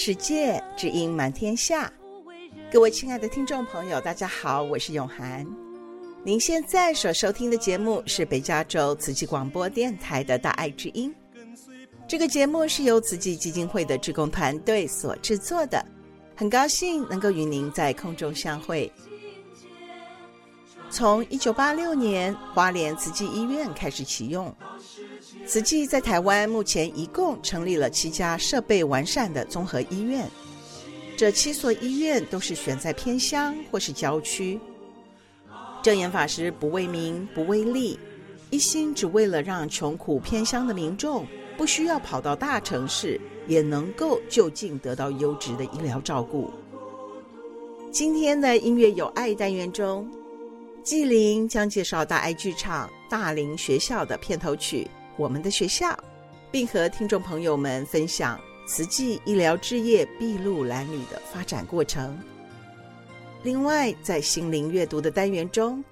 世界，知音满天下。各位亲爱的听众朋友，大家好，我是永涵。您现在所收听的节目是北加州慈济广播电台的大爱之音。这个节目是由慈济基金会的志工团队所制作的，很高兴能够与您在空中相会。从一九八六年花莲慈济医院开始启用，慈济在台湾目前一共成立了七家设备完善的综合医院。这七所医院都是选在偏乡或是郊区。证严法师不为名不为利，一心只为了让穷苦偏乡的民众不需要跑到大城市，也能够就近得到优质的医疗照顾。今天的音乐有爱单元中，纪灵将介绍大爱剧场大林学校的片头曲《我们的学校》，并和听众朋友们分享。慈济医疗志业筚路蓝缕的发展过程。另外，在心灵阅读的单元中，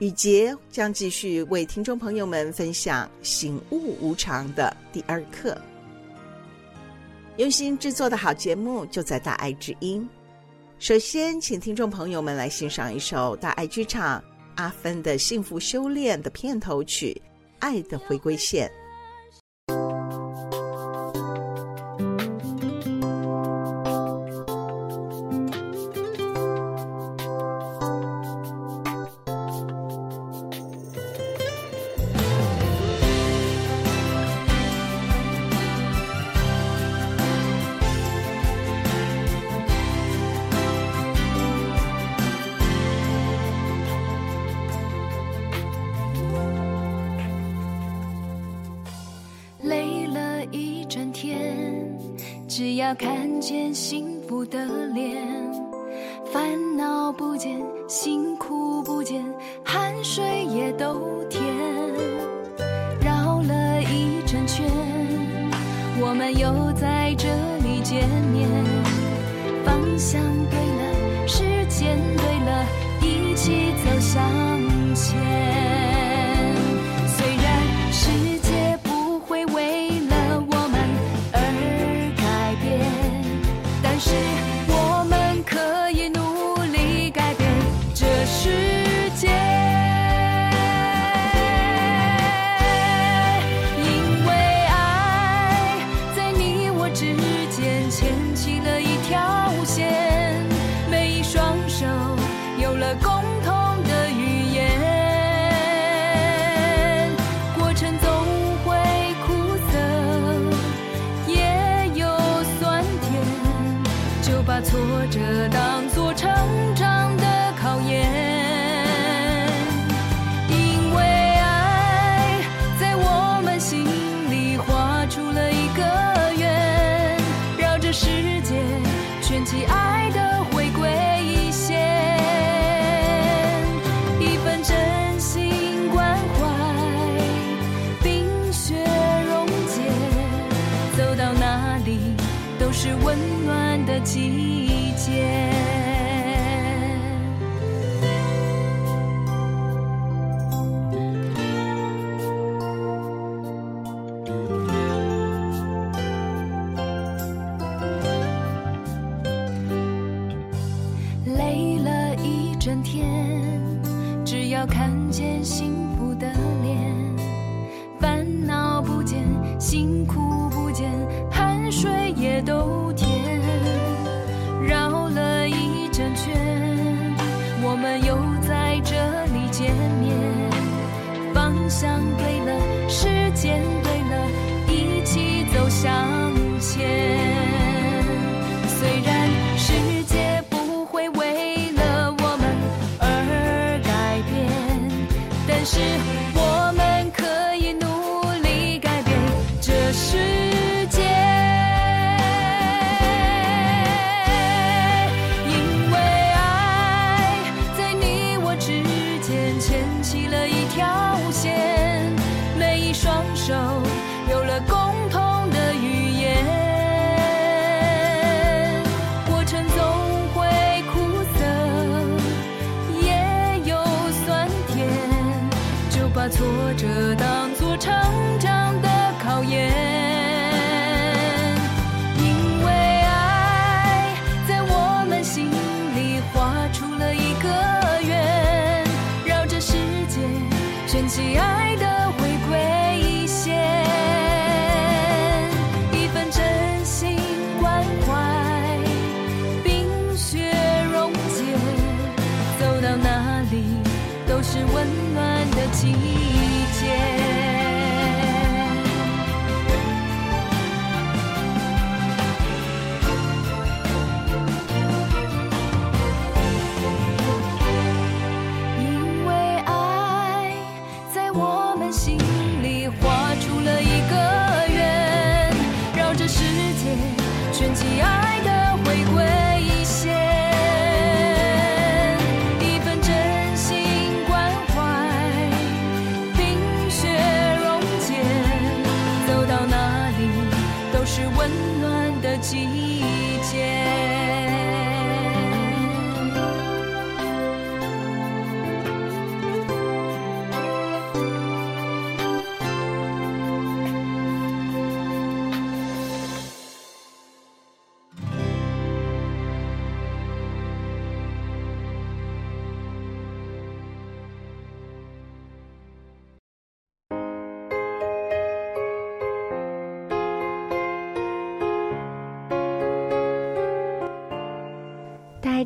雨洁将继续为听众朋友们分享《醒悟无常》的第二课。用心制作的好节目就在大爱之音。首先，请听众朋友们来欣赏一首大爱剧场阿芬的幸福修炼的片头曲《爱的回归线》。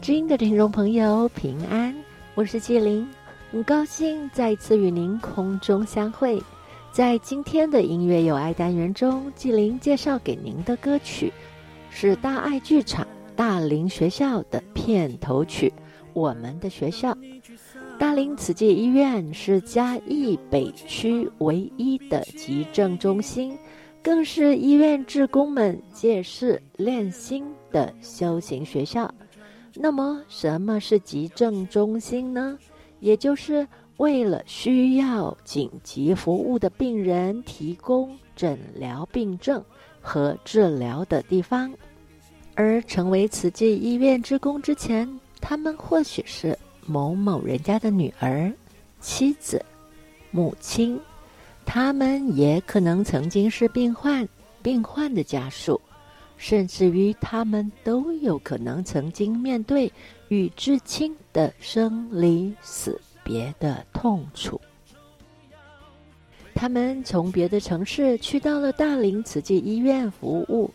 知音的听众朋友平安，我是纪灵，很高兴再次与您空中相会。在今天的音乐有爱单元中，纪灵介绍给您的歌曲是大爱剧场大林学校的片头曲《我们的学校》。大林慈济医院是嘉义北区唯一的急症中心，更是医院志工们借势练心的修行学校。那么，什么是急症中心呢？也就是为了需要紧急服务的病人提供诊疗病症和治疗的地方。而成为慈济医院职工之前，他们或许是某某人家的女儿、妻子、母亲，他们也可能曾经是病患、病患的家属。甚至于他们都有可能曾经面对与至亲的生离死别的痛楚。他们从别的城市去到了大林慈济医院服务，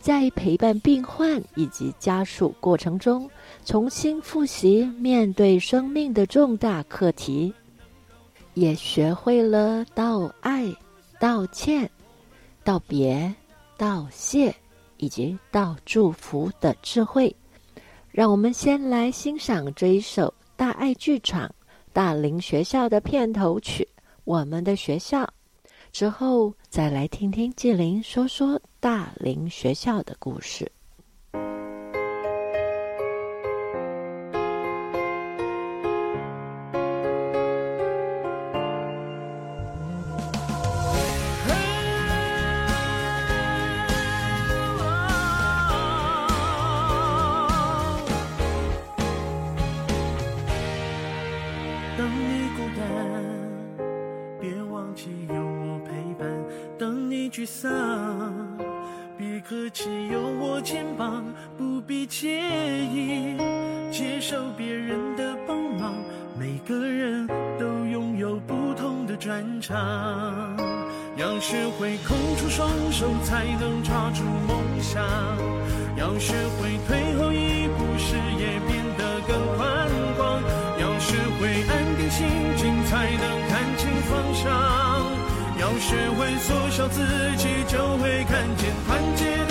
在陪伴病患以及家属过程中，重新复习面对生命的重大课题，也学会了道爱、道歉、道别、道谢。以及到祝福的智慧，让我们先来欣赏这一首大爱剧场大林学校的片头曲《我们的学校》，之后再来听听纪灵说说大林学校的故事。沮丧。别客气，有我肩膀，不必介意接受别人的帮忙。每个人都拥有不同的专长，要学会空出双手才能抓住梦想，要学会退后一步，视野变得更宽广，要学会安定心境才能。学会缩小自己就会看见团结。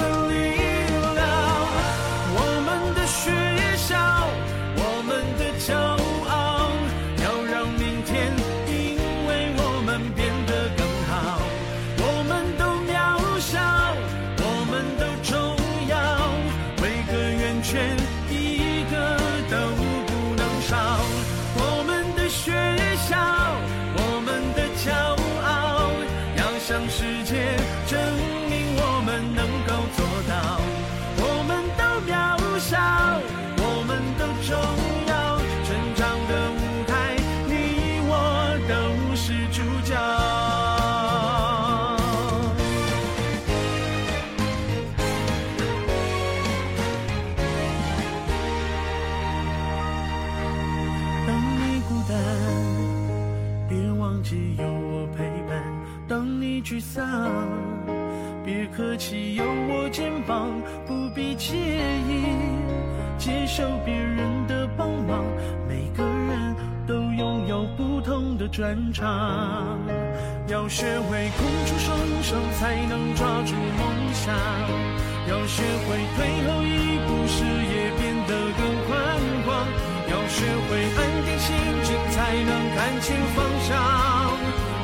别客气，有我肩膀，不必介意接受别人的帮忙。每个人都拥有不同的专长，要学会空出双手，才能抓住梦想。要学会退后一步，视野变得更宽广。要学会安定心境，才能看清方向。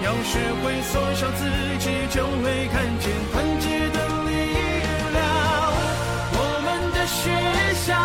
要学会缩小自己，就会看见团结的力量。我们的学校，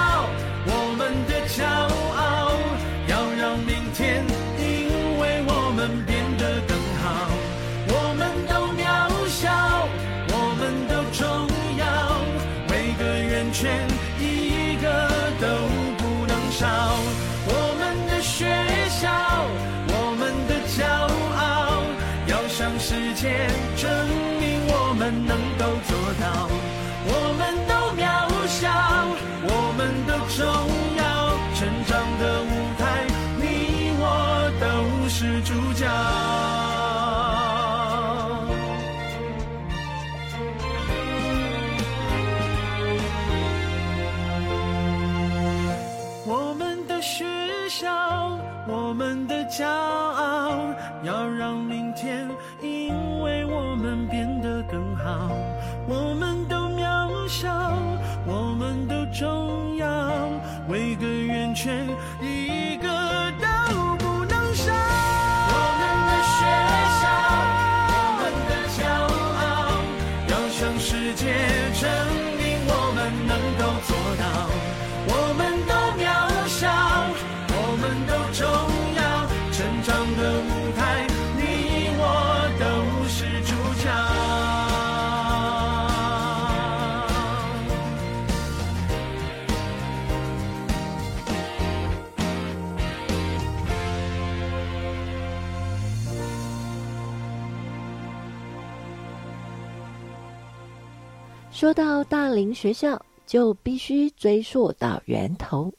说到大林学校，就必须追溯到源头，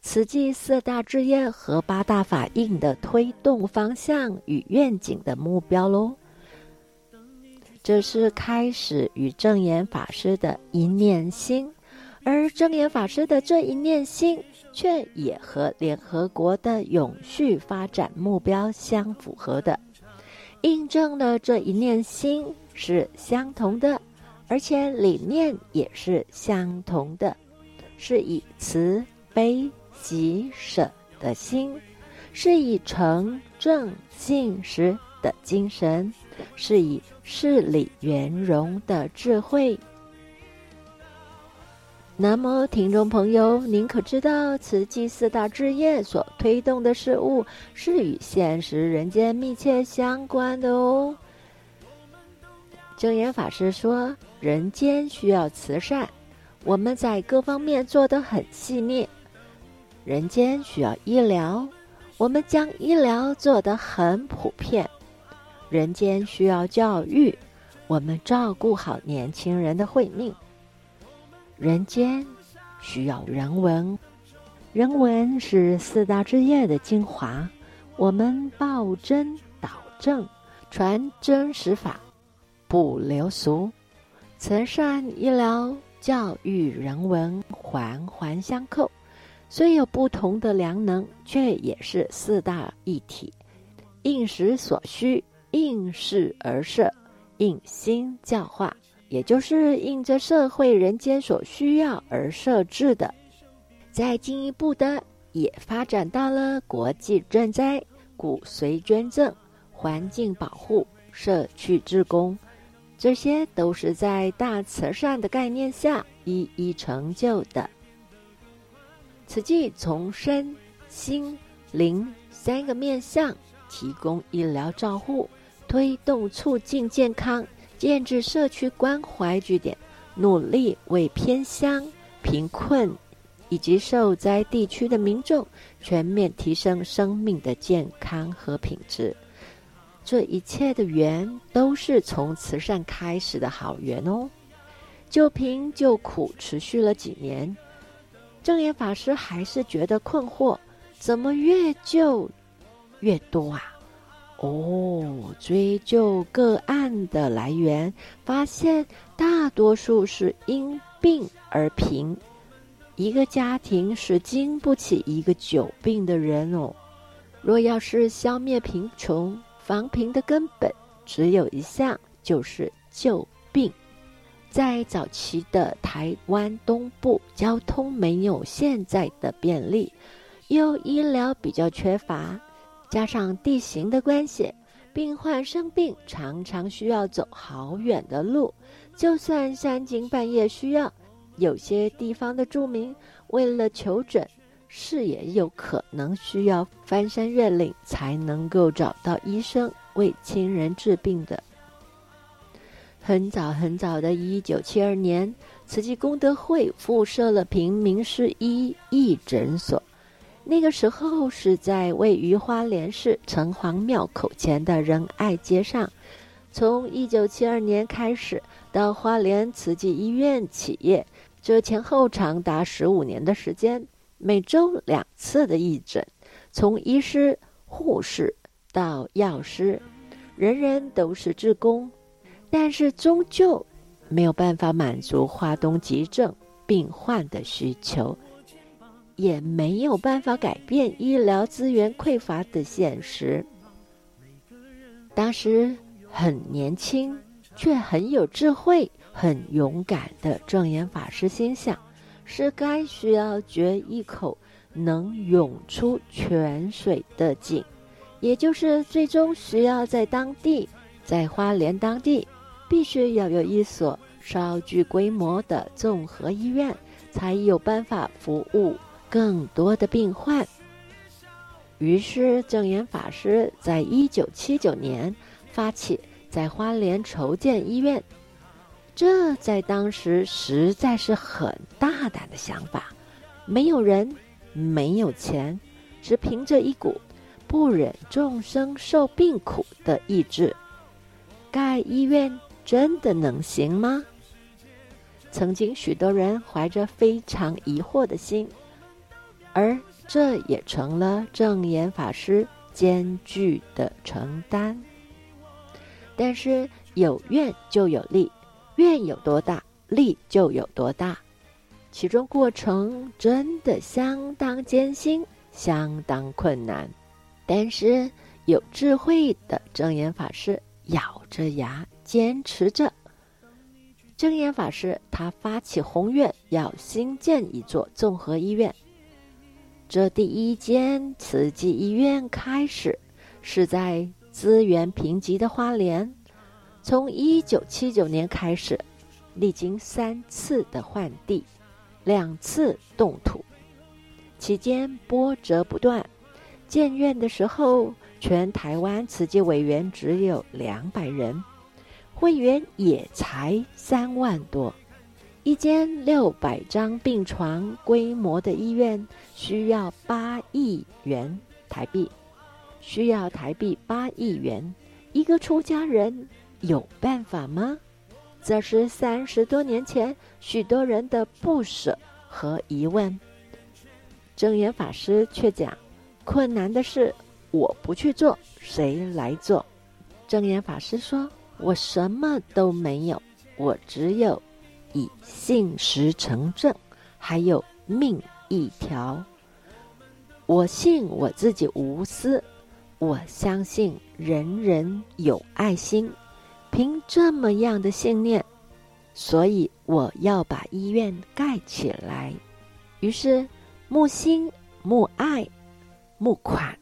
慈济四大志业和八大法印的推动方向与愿景的目标喽。这是开始与证严法师的一念心，而证严法师的这一念心，却也和联合国的永续发展目标相符合的，印证了这一念心是相同的。而且理念也是相同的，是以慈悲喜舍的心，是以诚正信实的精神，是以事理圆融的智慧。那么，听众朋友，您可知道慈济四大志业所推动的事物是与现实人间密切相关的哦？正言法师说：“人间需要慈善，我们在各方面做得很细腻；人间需要医疗，我们将医疗做得很普遍；人间需要教育，我们照顾好年轻人的慧命；人间需要人文，人文是四大之业的精华，我们报真导正，传真实法。”不留俗，慈善、医疗、教育、人文环环相扣，虽有不同的良能，却也是四大一体。应时所需，应势而设，应心教化，也就是应着社会人间所需要而设置的。再进一步的，也发展到了国际赈灾、骨髓捐赠、环境保护、社区志工。这些都是在大慈善的概念下一一成就的。慈济从身、心、灵三个面向提供医疗照护，推动促进健康，建置社区关怀据点，努力为偏乡、贫困以及受灾地区的民众全面提升生命的健康和品质。这一切的缘都是从慈善开始的好缘哦。救贫救苦持续了几年，证严法师还是觉得困惑：怎么越救越多啊？哦，追究个案的来源，发现大多数是因病而贫。一个家庭是经不起一个久病的人哦。若要是消灭贫穷、防贫的根本，只有一项，就是救病。在早期的台湾东部，交通没有现在的便利，又医疗比较缺乏。加上地形的关系，病患生病常常需要走好远的路。就算三更半夜需要，有些地方的住民为了求诊，是也有可能需要翻山越岭才能够找到医生为亲人治病的。很早很早的一九七二年，慈济功德会附设了平民市医义诊所。那个时候是在位于花莲市城隍庙口前的仁爱街上。从一九七二年开始到花莲慈济医院起业，这前后长达十五年的时间，每周两次的义诊，从医师、护士到药师，人人都是志工，但是终究没有办法满足华东急症病患的需求。也没有办法改变医疗资源匮乏的现实。当时很年轻却很有智慧、很勇敢的证严法师心想，是该需要掘一口能涌出泉水的井，也就是最终需要在当地，在花莲当地，必须要有一所稍具规模的综合医院，才有办法服务。更多的病患，于是证严法师在一九七九年发起在花莲筹建医院，这在当时实在是很大胆的想法。没有人，没有钱，只凭着一股不忍众生受病苦的意志，盖医院真的能行吗？曾经许多人怀着非常疑惑的心。而这也成了证严法师艰巨的承担。但是有愿就有力，愿有多大，力就有多大。其中过程真的相当艰辛，相当困难。但是有智慧的证严法师咬着牙坚持着。证严法师他发起宏愿，要新建一座综合医院。这第一间慈济医院开始是在资源贫瘠的花莲，从一九七九年开始，历经三次的换地，两次动土，期间波折不断。建院的时候，全台湾慈济委员只有两百人，会员也才三万多。一间六百张病床规模的医院需要八亿元台币，需要台币八亿元，一个出家人有办法吗？这是三十多年前许多人的不舍和疑问。证严法师却讲：困难的事我不去做，谁来做？证严法师说：我什么都没有，我只有。以信实成正，还有命一条。我信我自己无私，我相信人人有爱心。凭这么样的信念，所以我要把医院盖起来。于是募心、募爱、募款，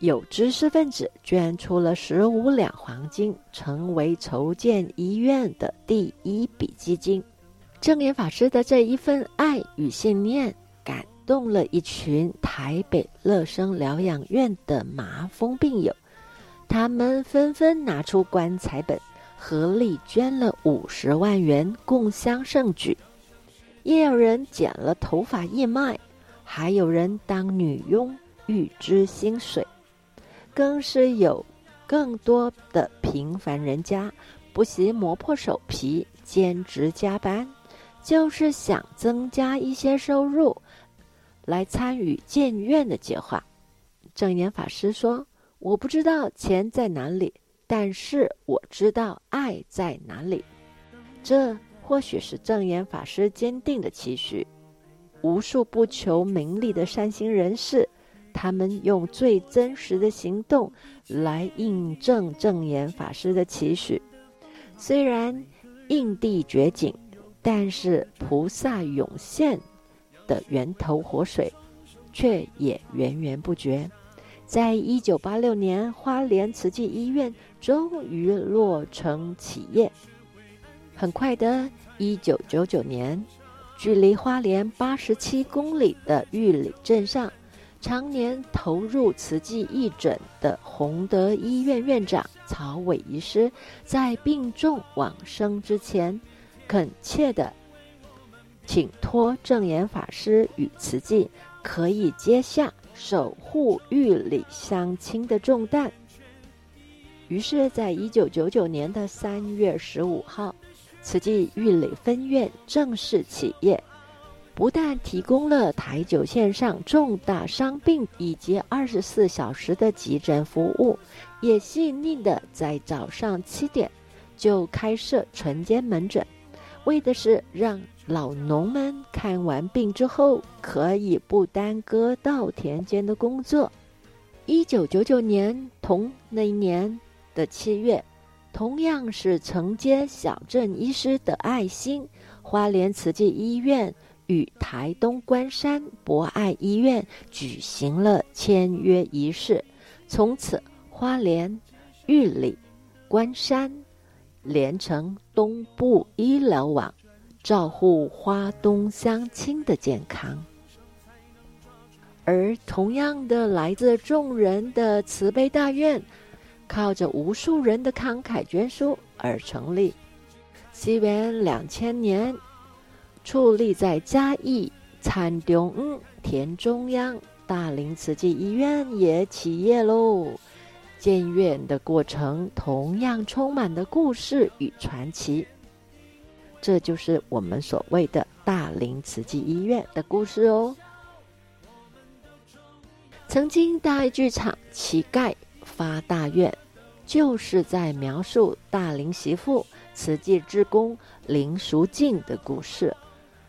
有知识分子捐出了十五两黄金，成为筹建医院的第一笔基金。证严法师的这一份爱与信念，感动了一群台北乐生疗养院的麻风病友，他们纷纷拿出棺材本，合力捐了五十万元，共襄盛举。也有人剪了头发义卖，还有人当女佣预支薪水，更是有更多的平凡人家不惜磨破手皮，兼职加班。就是想增加一些收入，来参与建院的计划。正言法师说：“我不知道钱在哪里，但是我知道爱在哪里。这或许是证严法师坚定的期许。无数不求名利的善心人士，他们用最真实的行动来印证证严法师的期许。虽然印地绝景，但是菩萨涌现的源头活水却也源源不绝。在一九八六年，花莲慈济医院终于落成启业。很快的，一九九九年，距离花莲八十七公里的玉里镇上，常年投入慈济义诊的弘德医院院长曹伟医师，在病重往生之前，恳切地请托证严法师与慈济可以接下守护玉里乡亲的重担。于是，在一九九九年的三月十五号。慈济玉里分院正式起业，不但提供了台九线上重大伤病以及二十四小时的急诊服务，也细腻的在早上七点就开设晨间门诊，为的是让老农们看完病之后可以不耽搁稻田间的工作。一九九九年同那一年的七月。同样是承接小镇医师的爱心，花莲慈济医院与台东关山博爱医院举行了签约仪式。从此，花莲、玉里、关山连成东部医疗网，照护花东乡亲的健康。而同样的，来自众人的慈悲大愿。靠着无数人的慷慨捐书而成立。西元两千年，矗立在嘉义参中田中央大林慈济医院也起业喽。建院的过程同样充满了故事与传奇。这就是我们所谓的大林慈济医院的故事哦。曾经大爱剧场乞丐。发大愿，就是在描述大林媳妇慈济之工林淑静的故事。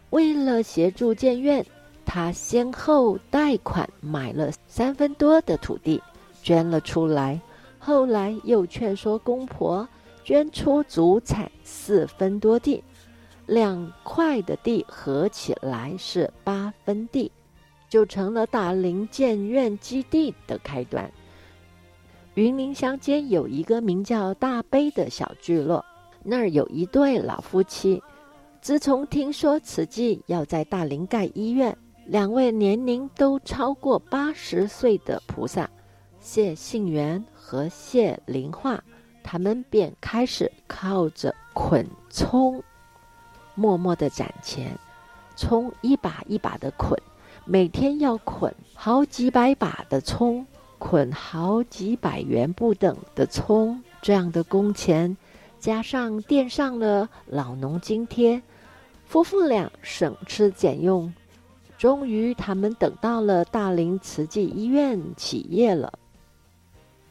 为了协助建院，他先后贷款买了三分多的土地，捐了出来。后来又劝说公婆捐出祖产四分多地，两块的地合起来是八分地，就成了大林建院基地的开端。云林乡间有一个名叫大悲的小聚落，那儿有一对老夫妻。自从听说慈济要在大林盖医院，两位年龄都超过八十岁的菩萨谢信元和谢灵化，他们便开始靠着捆葱，默默地攒钱，葱一把一把的捆，每天要捆好几百把的葱。捆好几百元不等的葱，这样的工钱，加上垫上了老农津贴，夫妇俩省吃俭用，终于他们等到了大林慈济医院起业了。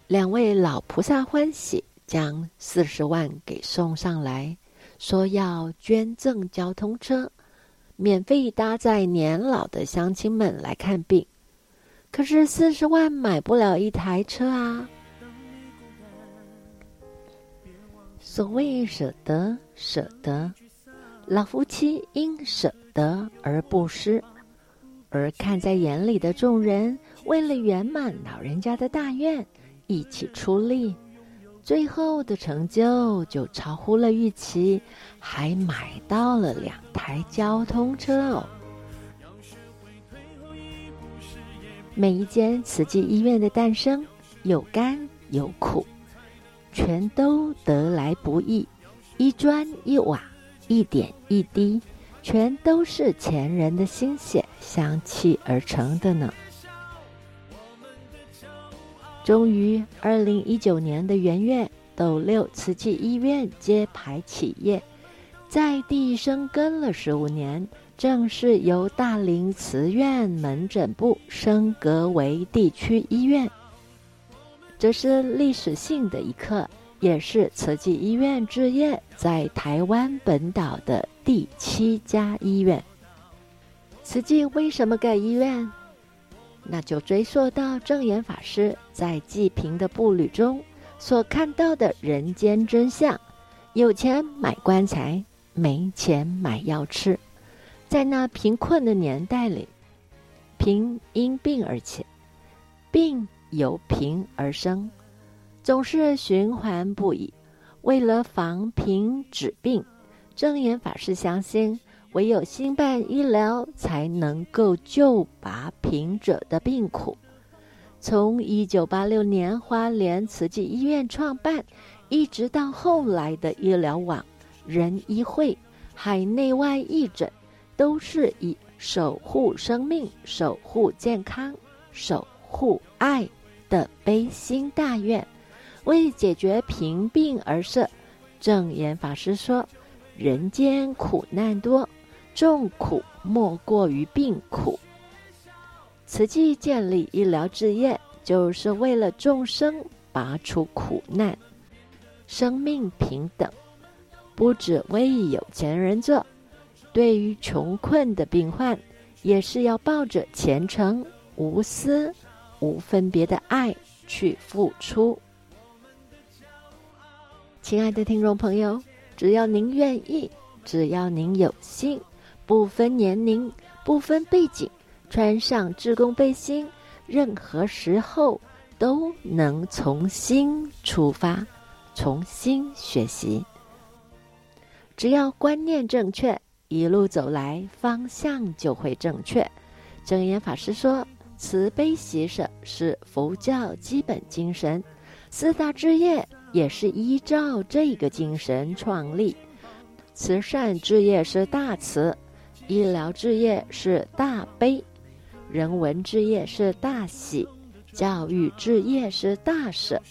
两位老菩萨欢喜，将四十万给送上来，说要捐赠交通车，免费搭载年老的乡亲们来看病。可是四十万买不了一台车啊！所谓舍得，舍得，老夫妻因舍得而不失，而看在眼里的众人为了圆满老人家的大愿，一起出力，最后的成就就超乎了预期，还买到了两台交通车哦。每一间慈济医院的诞生，有甘有苦，全都得来不易，一砖一瓦，一点一滴，全都是前人的心血相契而成的呢。终于，二零一九年的元月，斗六慈济医院揭牌企业，在地生根了十五年。正式由大林慈院门诊部升格为地区医院。这是历史性的一刻，也是慈济医院置业在台湾本岛的第七家医院。慈济为什么盖医院？那就追溯到证严法师在济贫的步履中所看到的人间真相：有钱买棺材，没钱买药吃。在那贫困的年代里，贫因病而起，病由贫而生，总是循环不已。为了防贫止病，证严法师相信，唯有兴办医疗，才能够救拔贫者的病苦。从一九八六年花莲慈济医院创办，一直到后来的医疗网、人医会、海内外义诊。都是以守护生命、守护健康、守护爱的悲心大愿，为解决贫病而设。证严法师说：“人间苦难多，众苦莫过于病苦。慈济建立医疗志业，就是为了众生拔除苦难，生命平等，不只为有钱人做。”对于穷困的病患，也是要抱着虔诚、无私、无分别的爱去付出。亲爱的听众朋友，只要您愿意，只要您有心，不分年龄、不分背景，穿上志工背心，任何时候都能从心出发，重新学习。只要观念正确。一路走来，方向就会正确。证严法师说：“慈悲喜舍是佛教基本精神，四大志业也是依照这个精神创立。慈善志业是大慈，医疗志业是大悲，人文志业是大喜，教育志业是大舍。”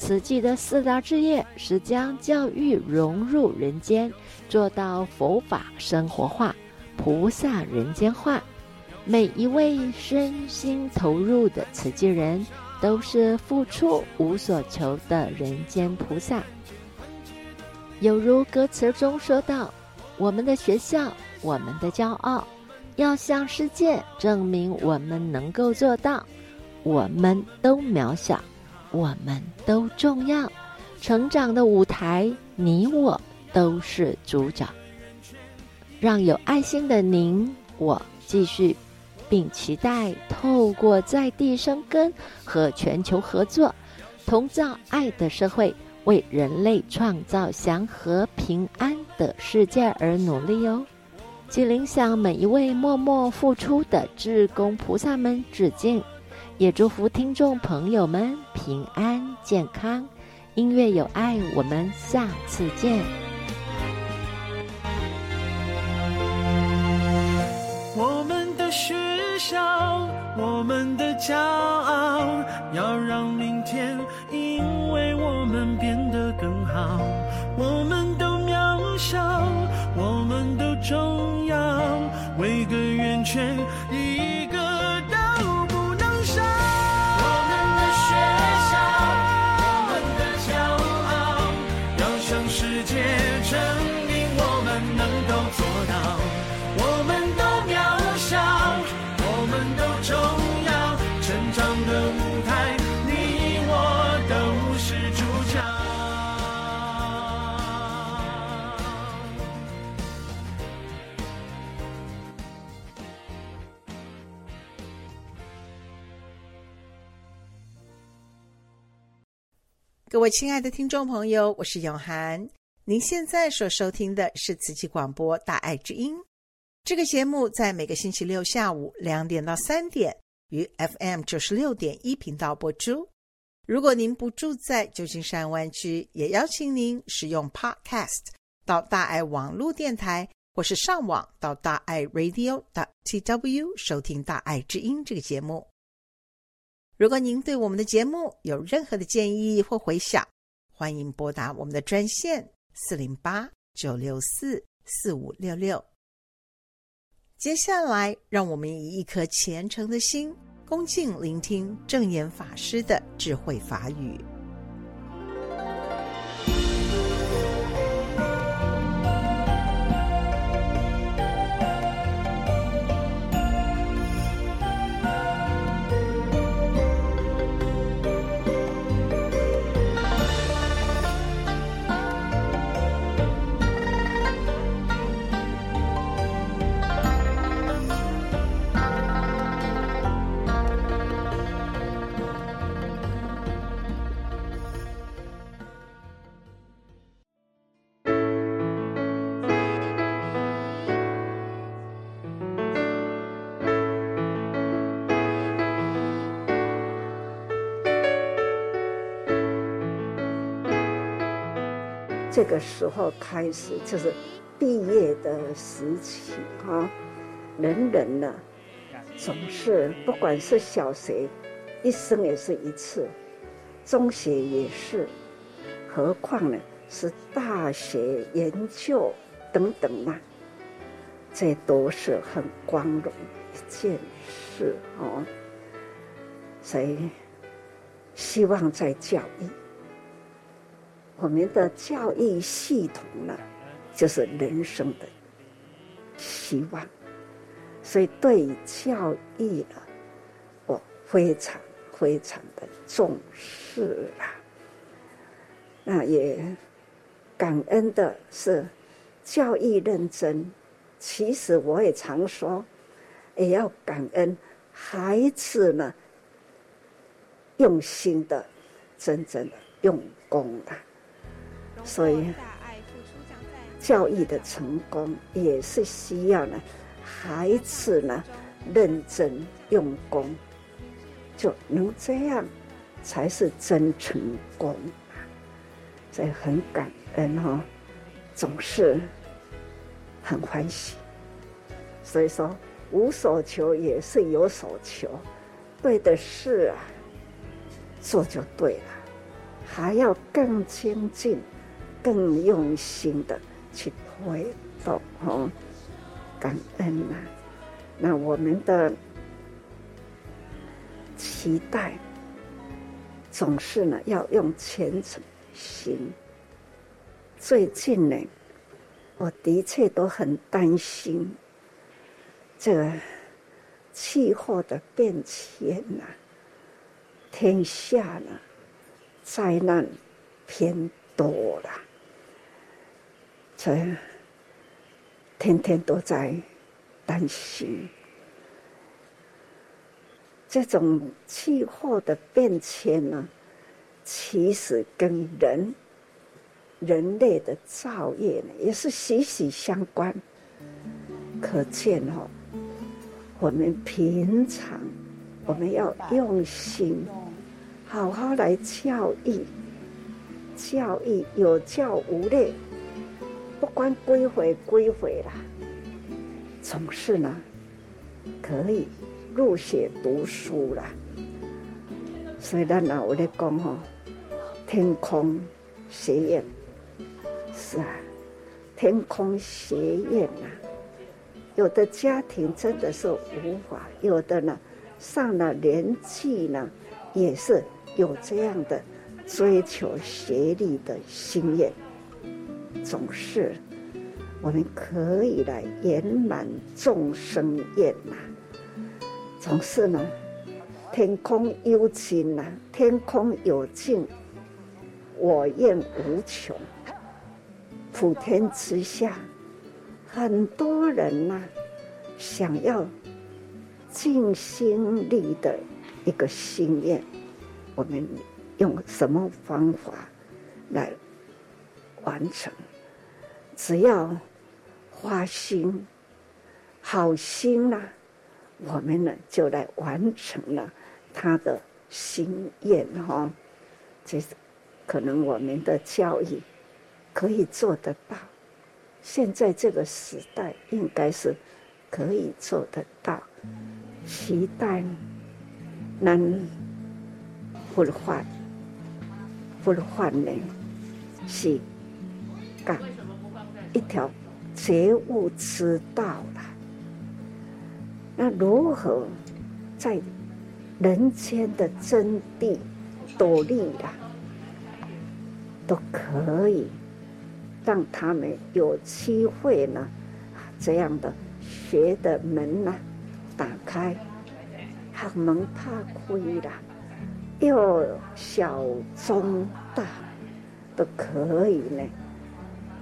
慈济的四大志业是将教育融入人间，做到佛法生活化、菩萨人间化。每一位身心投入的慈济人，都是付出无所求的人间菩萨。有如歌词中说道：“我们的学校，我们的骄傲，要向世界证明我们能够做到。我们都渺小。”我们都重要，成长的舞台，你我都是主角。让有爱心的您我继续，并期待透过在地生根和全球合作，同造爱的社会，为人类创造祥和平安的世界而努力哦。吉林向每一位默默付出的志工菩萨们致敬。也祝福听众朋友们平安健康，音乐有爱，我们下次见。我们的学校，我们的骄傲，要让明天因为我们变得更好。我们都渺小，我们都重要，为个圆圈。各位亲爱的听众朋友，我是永涵。您现在所收听的是慈济广播《大爱之音》这个节目，在每个星期六下午两点到三点于 FM 九十六点一频道播出。如果您不住在旧金山湾区，也邀请您使用 Podcast 到大爱网络电台，或是上网到大爱 Radio TW 收听《大爱之音》这个节目。如果您对我们的节目有任何的建议或回响，欢迎拨打我们的专线四零八九六四四五六六。接下来，让我们以一颗虔诚的心，恭敬聆听正言法师的智慧法语。这个时候开始就是毕业的时期啊，人人呢总是不管是小学，一生也是一次，中学也是，何况呢是大学研究等等嘛，这都是很光荣一件事哦，所以希望在教育。我们的教育系统呢，就是人生的希望，所以对教育呢，我非常非常的重视啊。那也感恩的是，教育认真。其实我也常说，也要感恩孩子呢，用心的、真正的用功啊。所以，教育的成功也是需要呢，孩子呢认真用功，就能这样，才是真成功。所以很感恩哈，总是很欢喜。所以说，无所求也是有所求，对的事啊，做就对了，还要更精进。更用心的去推动哦，感恩呐、那我们的期待总是呢，要用虔诚心。最近呢，我的确都很担心这个气候的变迁呐，天下呢灾难偏多了。所以天天都在担心这种气候的变迁呢，其实跟人人类的造业呢也是息息相关。可见哦，我们平常我们要用心，好好来教育，教育有教无类。不管归回归回啦，总是呢，可以入学读书啦。所以咱老我在讲吼，天空学院是啊，天空学院呐，有的家庭真的是无法，有的呢上了年纪呢，也是有这样的追求学历的心愿。总是，我们可以来圆满众生愿呐。总是呢，天空有尽呐，天空有尽，我愿无穷。普天之下，很多人呐，想要尽心力的一个心愿，我们用什么方法来完成？只要花心、好心呐、啊，我们呢就来完成了他的心愿哈。这是可能我们的教育可以做得到，现在这个时代应该是可以做得到。期待能不换，不换呢是。一条觉悟之道了。那如何在人间的真谛、道理啦，都可以让他们有机会呢，这样的学的门呐，打开，学门怕亏啦，又小中大都可以呢，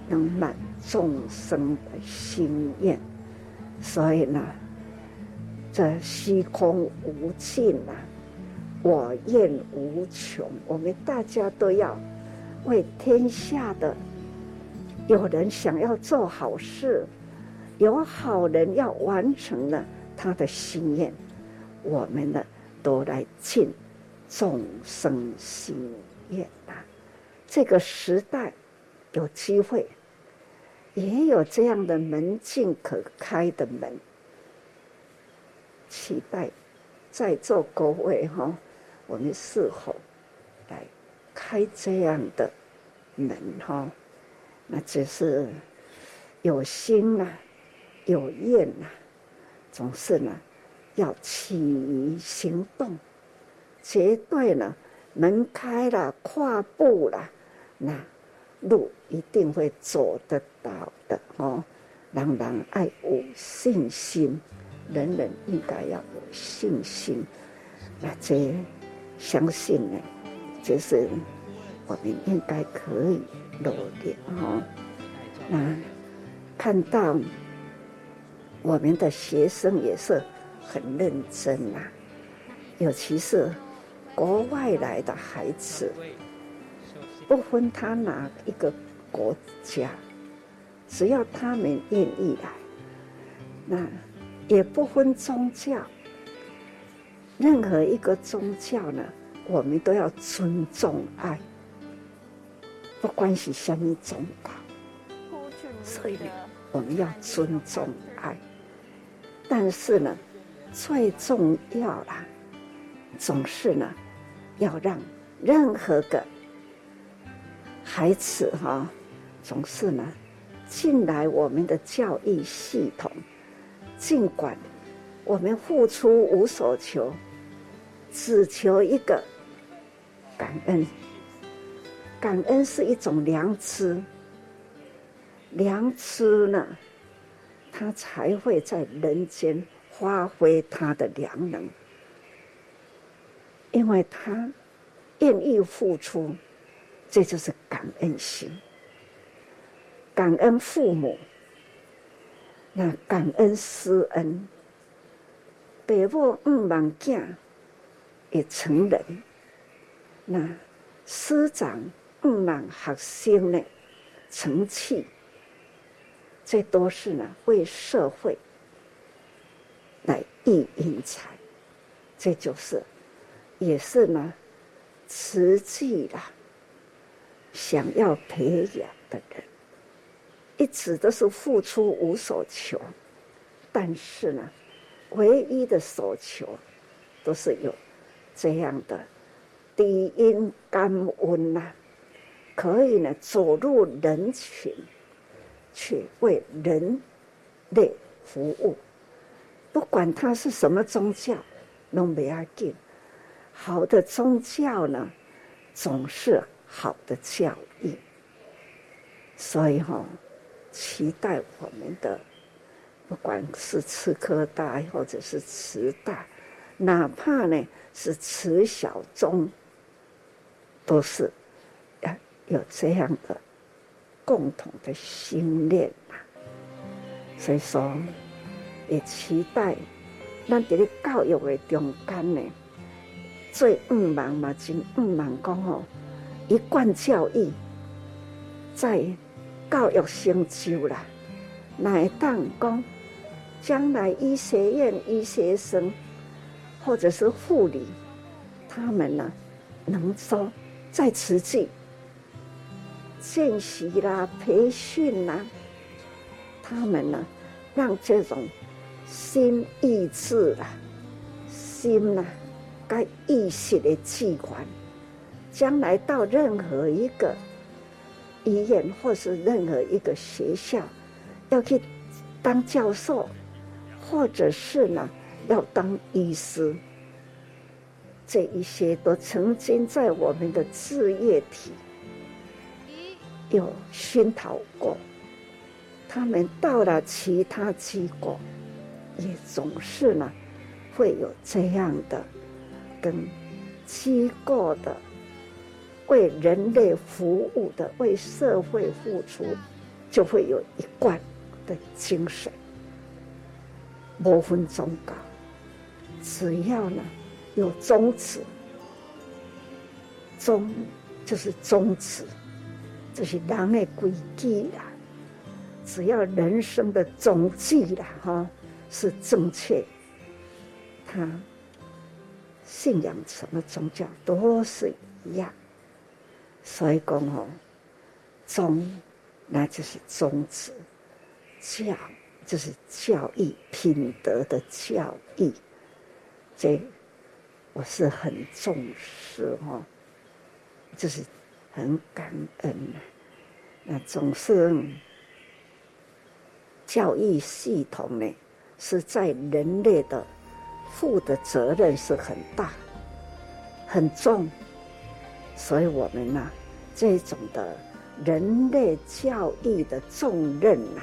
能满众生的心愿，所以呢。这虚空无尽啊，我愿无穷。我们大家都要为天下的有人想要做好事，有好人要完成了他的心愿，我们呢都来尽众生心愿啊！这个时代有机会，也有这样的门禁可开的门。期待在座各位哈，我们是否来开这样的门哈？那只是有心呐，有愿呐，总是呢要起于行动，绝对呢门开了，跨步了，那路一定会走得到的哦。人人爱有信心。人人应该要有信心，那这相信呢，就是我们应该可以努力哈。那看到我们的学生也是很认真呐，尤其是国外来的孩子，不分他哪一个国家，只要他们愿意来，那。也不分宗教，任何一个宗教呢，我们都要尊重爱，不管是什么宗教，所以呢，我们要尊重爱。但是呢，最重要啦，总是呢，要让任何个孩子哈，总是呢，进来我们的教育系统。尽管我们付出无所求，只求一个感恩。感恩是一种良知，良知呢，他才会在人间发挥他的良能，因为他愿意付出，这就是感恩心。感恩父母。那感恩师恩，父母五万囝也成人，那师长五万学生呢成器，这都是呢为社会来育英才，这就是也是呢慈济啦想要培养的人。一直都是付出无所求，但是呢，唯一的所求都是有这样的低音甘温呐，可以呢走入人群，去为人类服务，不管他是什么宗教，都没要紧。好的宗教呢，总是好的教育，所以哈、期待我们的，不管是慈科大或者是慈大，哪怕呢是慈小中，都是要有这样的共同的心念呐。所以说，也期待咱在咧教育的中间呢，最五万嘛，真五万讲哦，一贯教育在。教育成就啦，那会当讲将来医学院医学生或者是护理，他们呢能说在此际见习啦、培训啦，他们呢让这种心意志啊、心呐该意识的器官，将来到任何一个。医院或是任何一个学校，要去当教授，或者是呢要当医师，这一些都曾经在我们的志业体有熏陶过，他们到了其他机构，也总是呢，会有这样的跟机构的为人类服务的、为社会付出，就会有一贯的精神。不分宗教，只要呢有宗旨，宗就是宗旨，就是人的轨迹啦。只要人生的踪迹啦，哈，是正确，他信仰什么宗教都是一样。所以讲哦，宗那就是宗旨，教。就是教育品德的教育，这我是很重视哈，就是很感恩呐。那总是教育系统呢，是在人类的负的责任是很大、很重，所以我们呐，这种的人类教育的重任呐。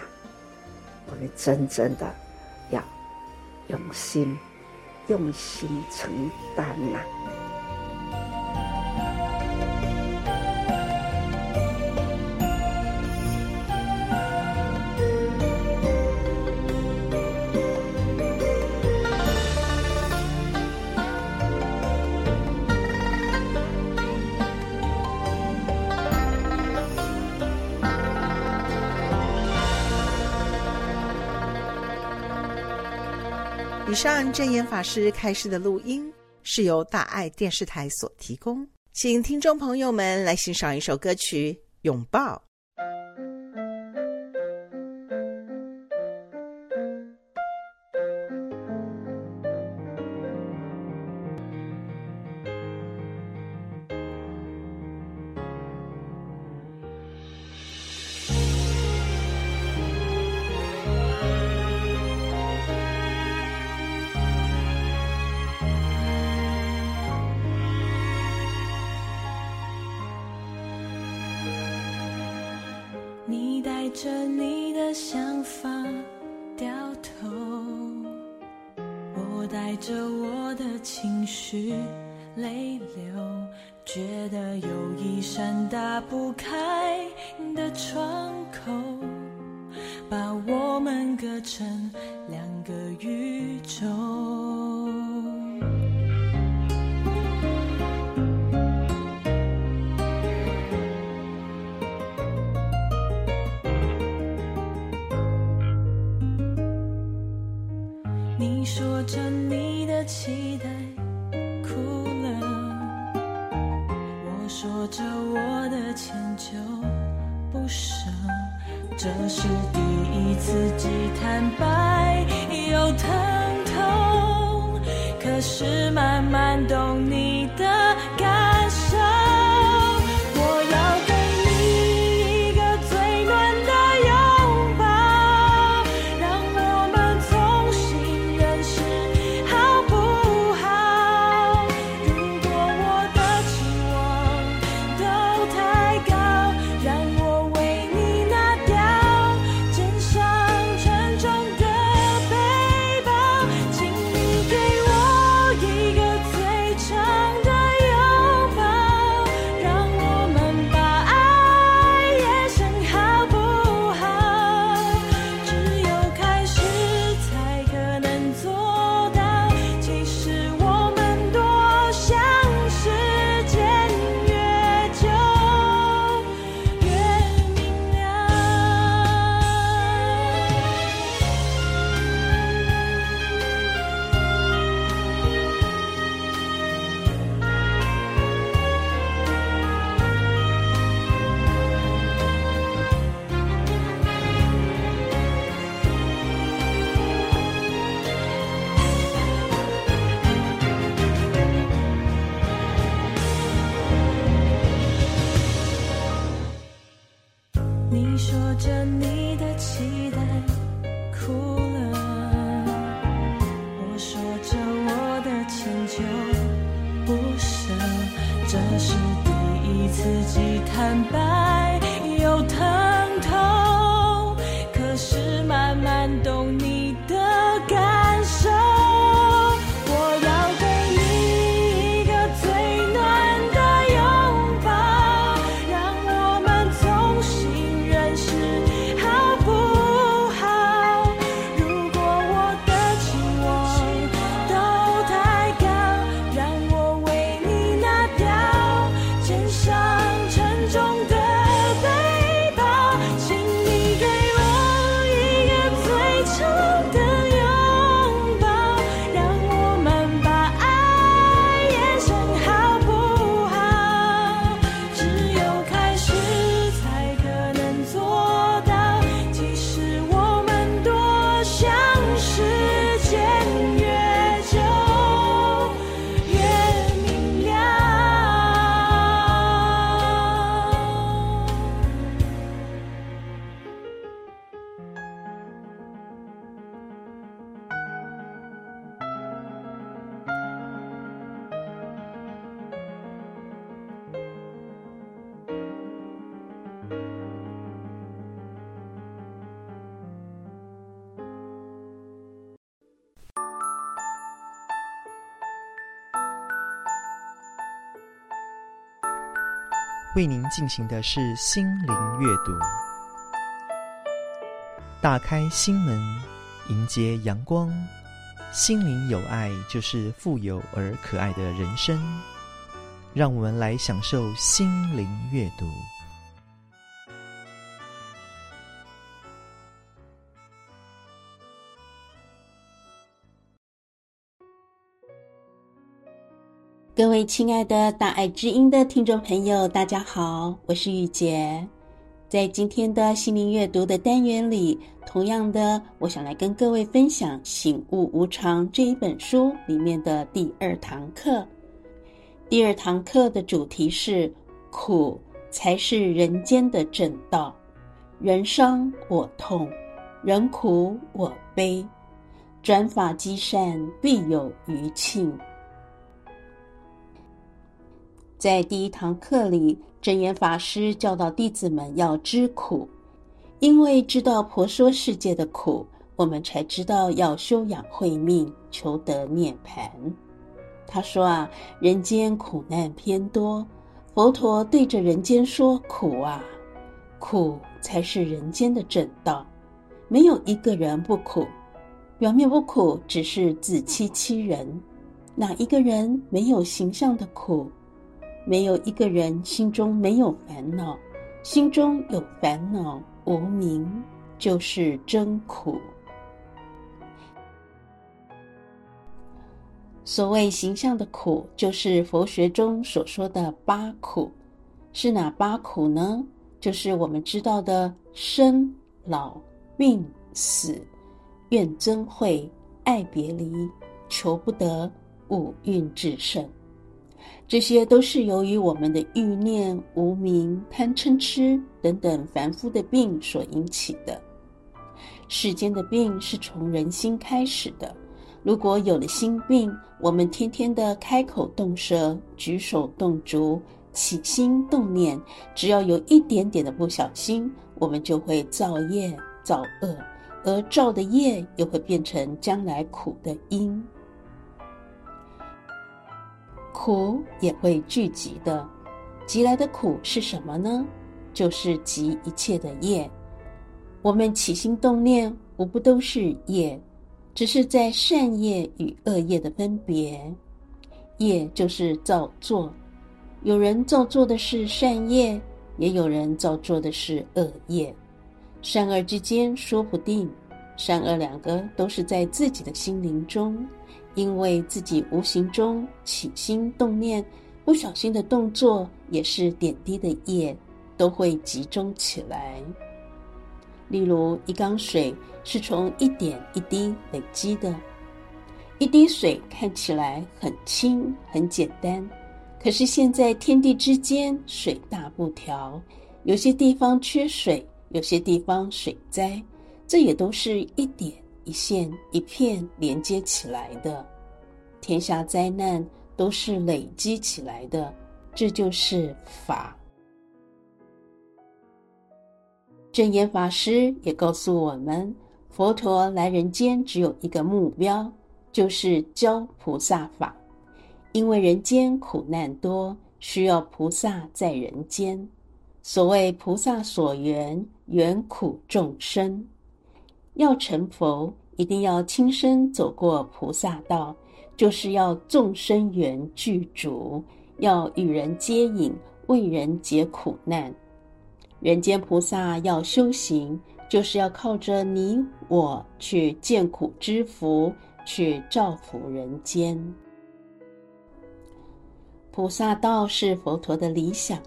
我们真正的要用心、用心承担呐、上正言法师开示的录音是由大爱电视台所提供，请听众朋友们来欣赏一首歌曲《拥抱》。着我的情绪泪流，觉得有一扇打不开的窗口，把我们隔成这是第一次既坦白又疼痛，可是慢慢懂你为您进行的是心灵阅读，打开心门，迎接阳光。心灵有爱，就是富有而可爱的人生。让我们来享受心灵阅读。各位亲爱的大爱知音的听众朋友，大家好，我是玉洁。在今天的心灵阅读的单元里，同样的，我想来跟各位分享《醒悟无常》这一本书里面的第二堂课。第二堂课的主题是“苦才是人间的正道”，人伤我痛，人苦我悲，转法积善，必有余庆。在第一堂课里，真言法师教导弟子们要知苦，因为知道婆娑世界的苦，我们才知道要修养慧命，求得涅槃。他说啊，人间苦难偏多，佛陀对着人间说：“苦啊，苦才是人间的正道，没有一个人不苦。表面不苦，只是自欺欺人。哪一个人没有形象的苦？”没有一个人心中没有烦恼，心中有烦恼无明，就是真苦。所谓形象的苦，就是佛学中所说的八苦。是哪八苦呢？就是我们知道的生、老、病、死、怨憎会、爱别离、求不得、五蕴至盛。这些都是由于我们的欲念、无明、贪嗔痴等等凡夫的病所引起的。世间的病是从人心开始的。如果有了心病，我们天天的开口动舌、举手动足、起心动念，只要有一点点的不小心，我们就会造业、造恶，而造的业又会变成将来苦的因。苦也会聚集的，集来的苦是什么呢？就是集一切的业。我们起心动念，无不都是业，只是在善业与恶业的分别。业就是造作，有人造作的是善业，也有人造作的是恶业。善恶之间说不定，善恶两个都是在自己的心灵中。因为自己无形中起心动念，不小心的动作也是点滴的业，都会集中起来。例如，一缸水是从一点一滴累积的，一滴水看起来很轻很简单，可是现在天地之间水大不调，有些地方缺水，有些地方水灾，这也都是一点。一线一片连接起来的，天下灾难都是累积起来的，这就是法。正言法师也告诉我们，佛陀来人间只有一个目标，就是教菩萨法，因为人间苦难多，需要菩萨在人间，所谓菩萨所缘，缘苦众生。要成佛，一定要亲身走过菩萨道，就是要众生缘具足，要与人接引，为人解苦难。人间菩萨要修行，就是要靠着你我去见苦知福，去造福人间。菩萨道是佛陀的理想，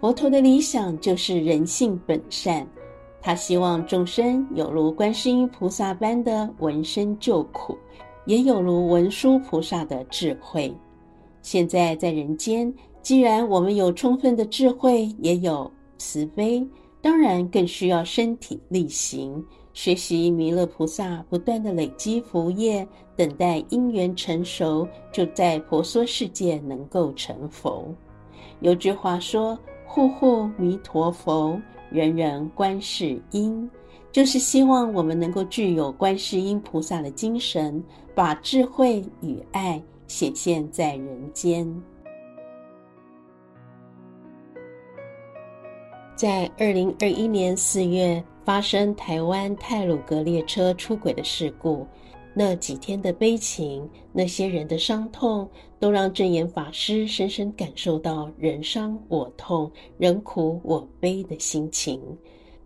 佛陀的理想就是人性本善，他希望众生有如观世音菩萨般的闻声救苦，也有如文殊菩萨的智慧。现在在人间，既然我们有充分的智慧，也有慈悲，当然更需要身体力行。学习弥勒菩萨，不断地累积福业，等待因缘成熟，就在婆娑世界能够成佛。有句话说：“户户弥陀佛，人人观世音”，就是希望我们能够具有观世音菩萨的精神，把智慧与爱显现在人间。在二零二一年四月，发生台湾泰鲁阁列车出轨的事故，那几天的悲情，那些人的伤痛，都让证严法师深深感受到人伤我痛、人苦我悲的心情。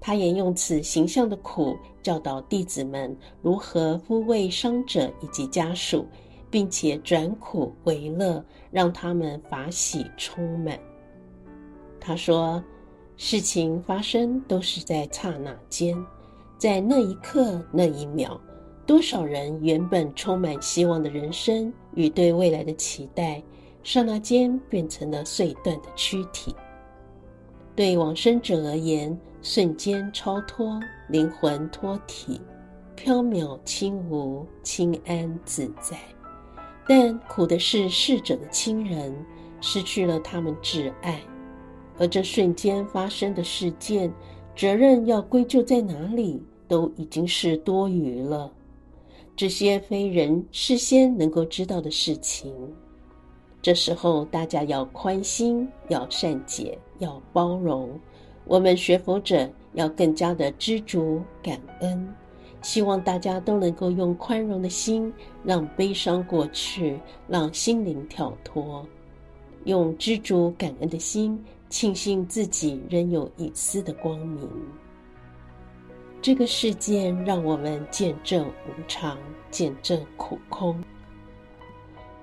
他也用此形象的苦，教导弟子们如何抚慰伤者以及家属，并且转苦为乐，让他们法喜充满。他说。事情发生都是在刹那间，在那一刻、那一秒，多少人原本充满希望的人生与对未来的期待，刹那间变成了碎断的躯体。对往生者而言，瞬间超脱，灵魂脱体，飘渺轻无，清安自在。但苦的是逝者的亲人，失去了他们挚爱。而这瞬间发生的事件，责任要归咎在哪里，都已经是多余了。这些非人事先能够知道的事情，这时候大家要宽心，要善解，要包容。我们学佛者要更加的知足感恩，希望大家都能够用宽容的心，让悲伤过去，让心灵跳脱，用知足感恩的心。庆幸自己仍有一丝的光明。这个事件让我们见证无常，见证苦空。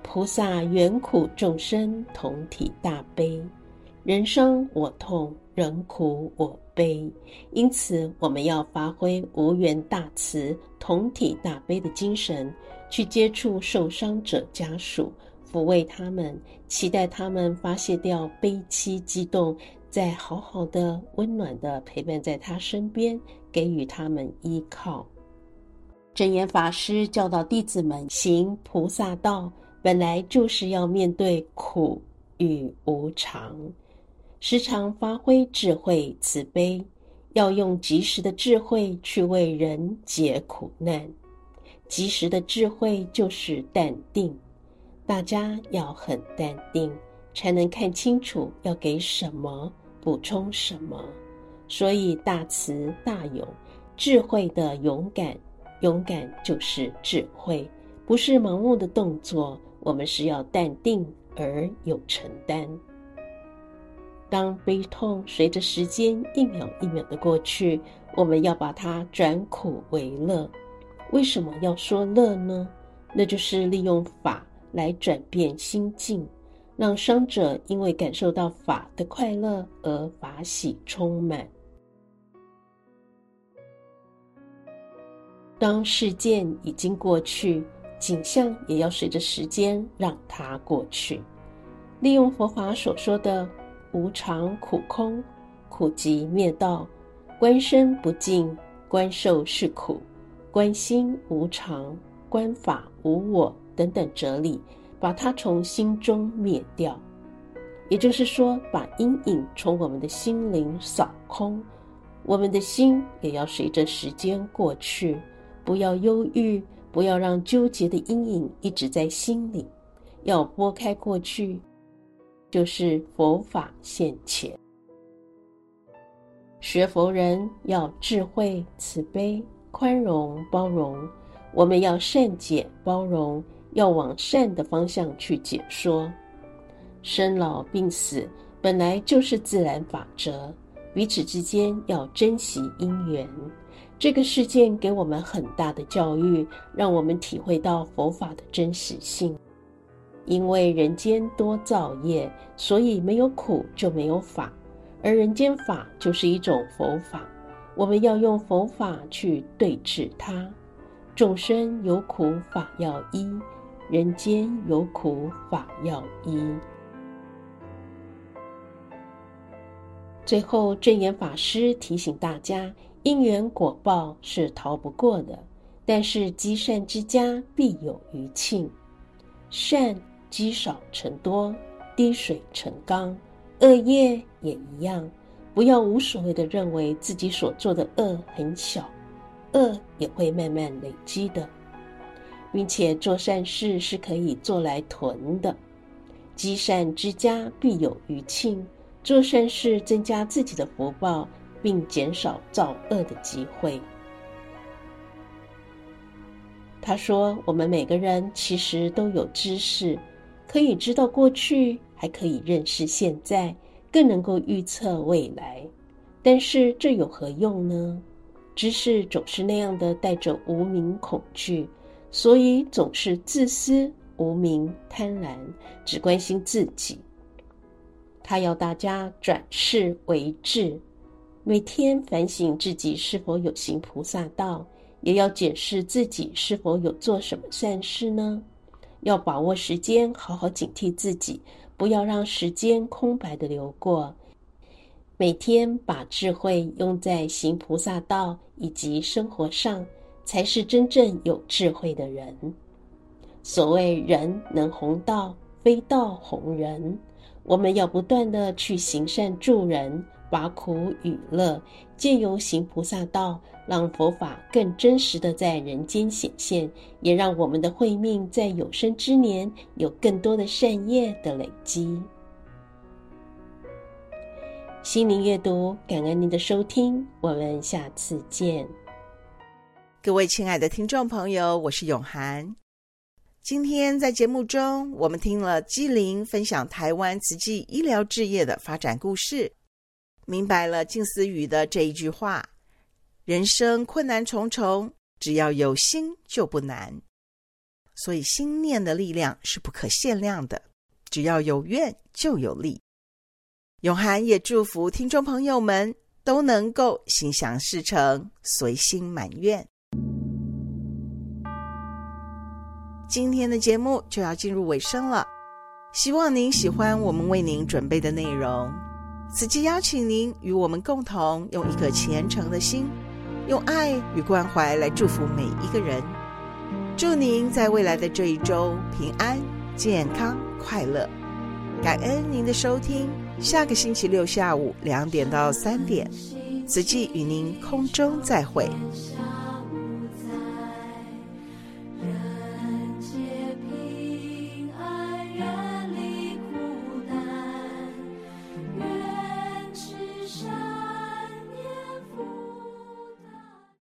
菩萨缘苦众生同体大悲，人伤我痛，人苦我悲。因此，我们要发挥无缘大慈、同体大悲的精神，去接触受伤者家属。抚慰他们，期待他们发泄掉悲戚激动，再好好的、温暖的陪伴在他身边，给予他们依靠。真言法师教导弟子们行菩萨道，本来就是要面对苦与无常，时常发挥智慧慈悲，要用及时的智慧去为人解苦难。及时的智慧就是淡定。大家要很淡定，才能看清楚要给什么，补充什么。所以大慈大勇，智慧的勇敢，勇敢就是智慧，不是盲目的动作。我们是要淡定而有承担。当悲痛随着时间一秒一秒的过去，我们要把它转苦为乐。为什么要说乐呢？那就是利用法。来转变心境，让伤者因为感受到法的快乐而法喜充满。当事件已经过去，景象也要随着时间让它过去。利用佛法所说的无常、苦空、苦集灭道、观身不净、观受是苦、观心无常、观法无我。等等哲理，把它从心中灭掉，也就是说，把阴影从我们的心灵扫空，我们的心也要随着时间过去，不要忧郁，不要让纠结的阴影一直在心里，要拨开过去，就是佛法现前。学佛人要智慧、慈悲、宽容、包容。我们要善解包容，要往善的方向去解说。生老病死本来就是自然法则，彼此之间要珍惜因缘。这个事件给我们很大的教育，让我们体会到佛法的真实性。因为人间多造业，所以没有苦就没有法。而人间法就是一种佛法，我们要用佛法去对治它。众生有苦法要医，人间有苦法要医。最后，正言法师提醒大家：因缘果报是逃不过的，但是积善之家必有余庆。善积少成多，滴水成钢。恶业也一样，不要无所谓的认为自己所做的恶很小，恶也会慢慢累积的，并且做善事是可以做来囤的。积善之家必有余庆，做善事增加自己的福报，并减少造恶的机会。他说：“我们每个人其实都有知识，可以知道过去。”还可以认识现在，更能够预测未来，但是这有何用呢？知识总是那样的带着无名恐惧，所以总是自私、无明、贪婪，只关心自己。他要大家转世为智，每天反省自己是否有行菩萨道，也要检视自己是否有做什么善事呢？要把握时间，好好警惕自己。不要让时间空白的流过，每天把智慧用在行菩萨道以及生活上，才是真正有智慧的人。所谓人能弘道，非道弘人。我们要不断的去行善助人，把苦与乐，借由行菩萨道，让佛法更真实的在人间显现，也让我们的慧命在有生之年有更多的善业的累积。心灵阅读，感恩您的收听，我们下次见。各位亲爱的听众朋友，我是永涵。今天在节目中，我们听了姬林分享台湾慈济医疗置业的发展故事，明白了静思语的这一句话：人生困难重重，只要有心就不难。所以心念的力量是不可限量的，只要有愿就有力。永涵也祝福听众朋友们都能够心想事成，随心满愿。今天的节目就要进入尾声了，希望您喜欢我们为您准备的内容。此期邀请您与我们共同用一颗虔诚的心，用爱与关怀来祝福每一个人。祝您在未来的这一周平安、健康、快乐。感恩您的收听，下个星期六下午两点到三点，此际与您空中再会。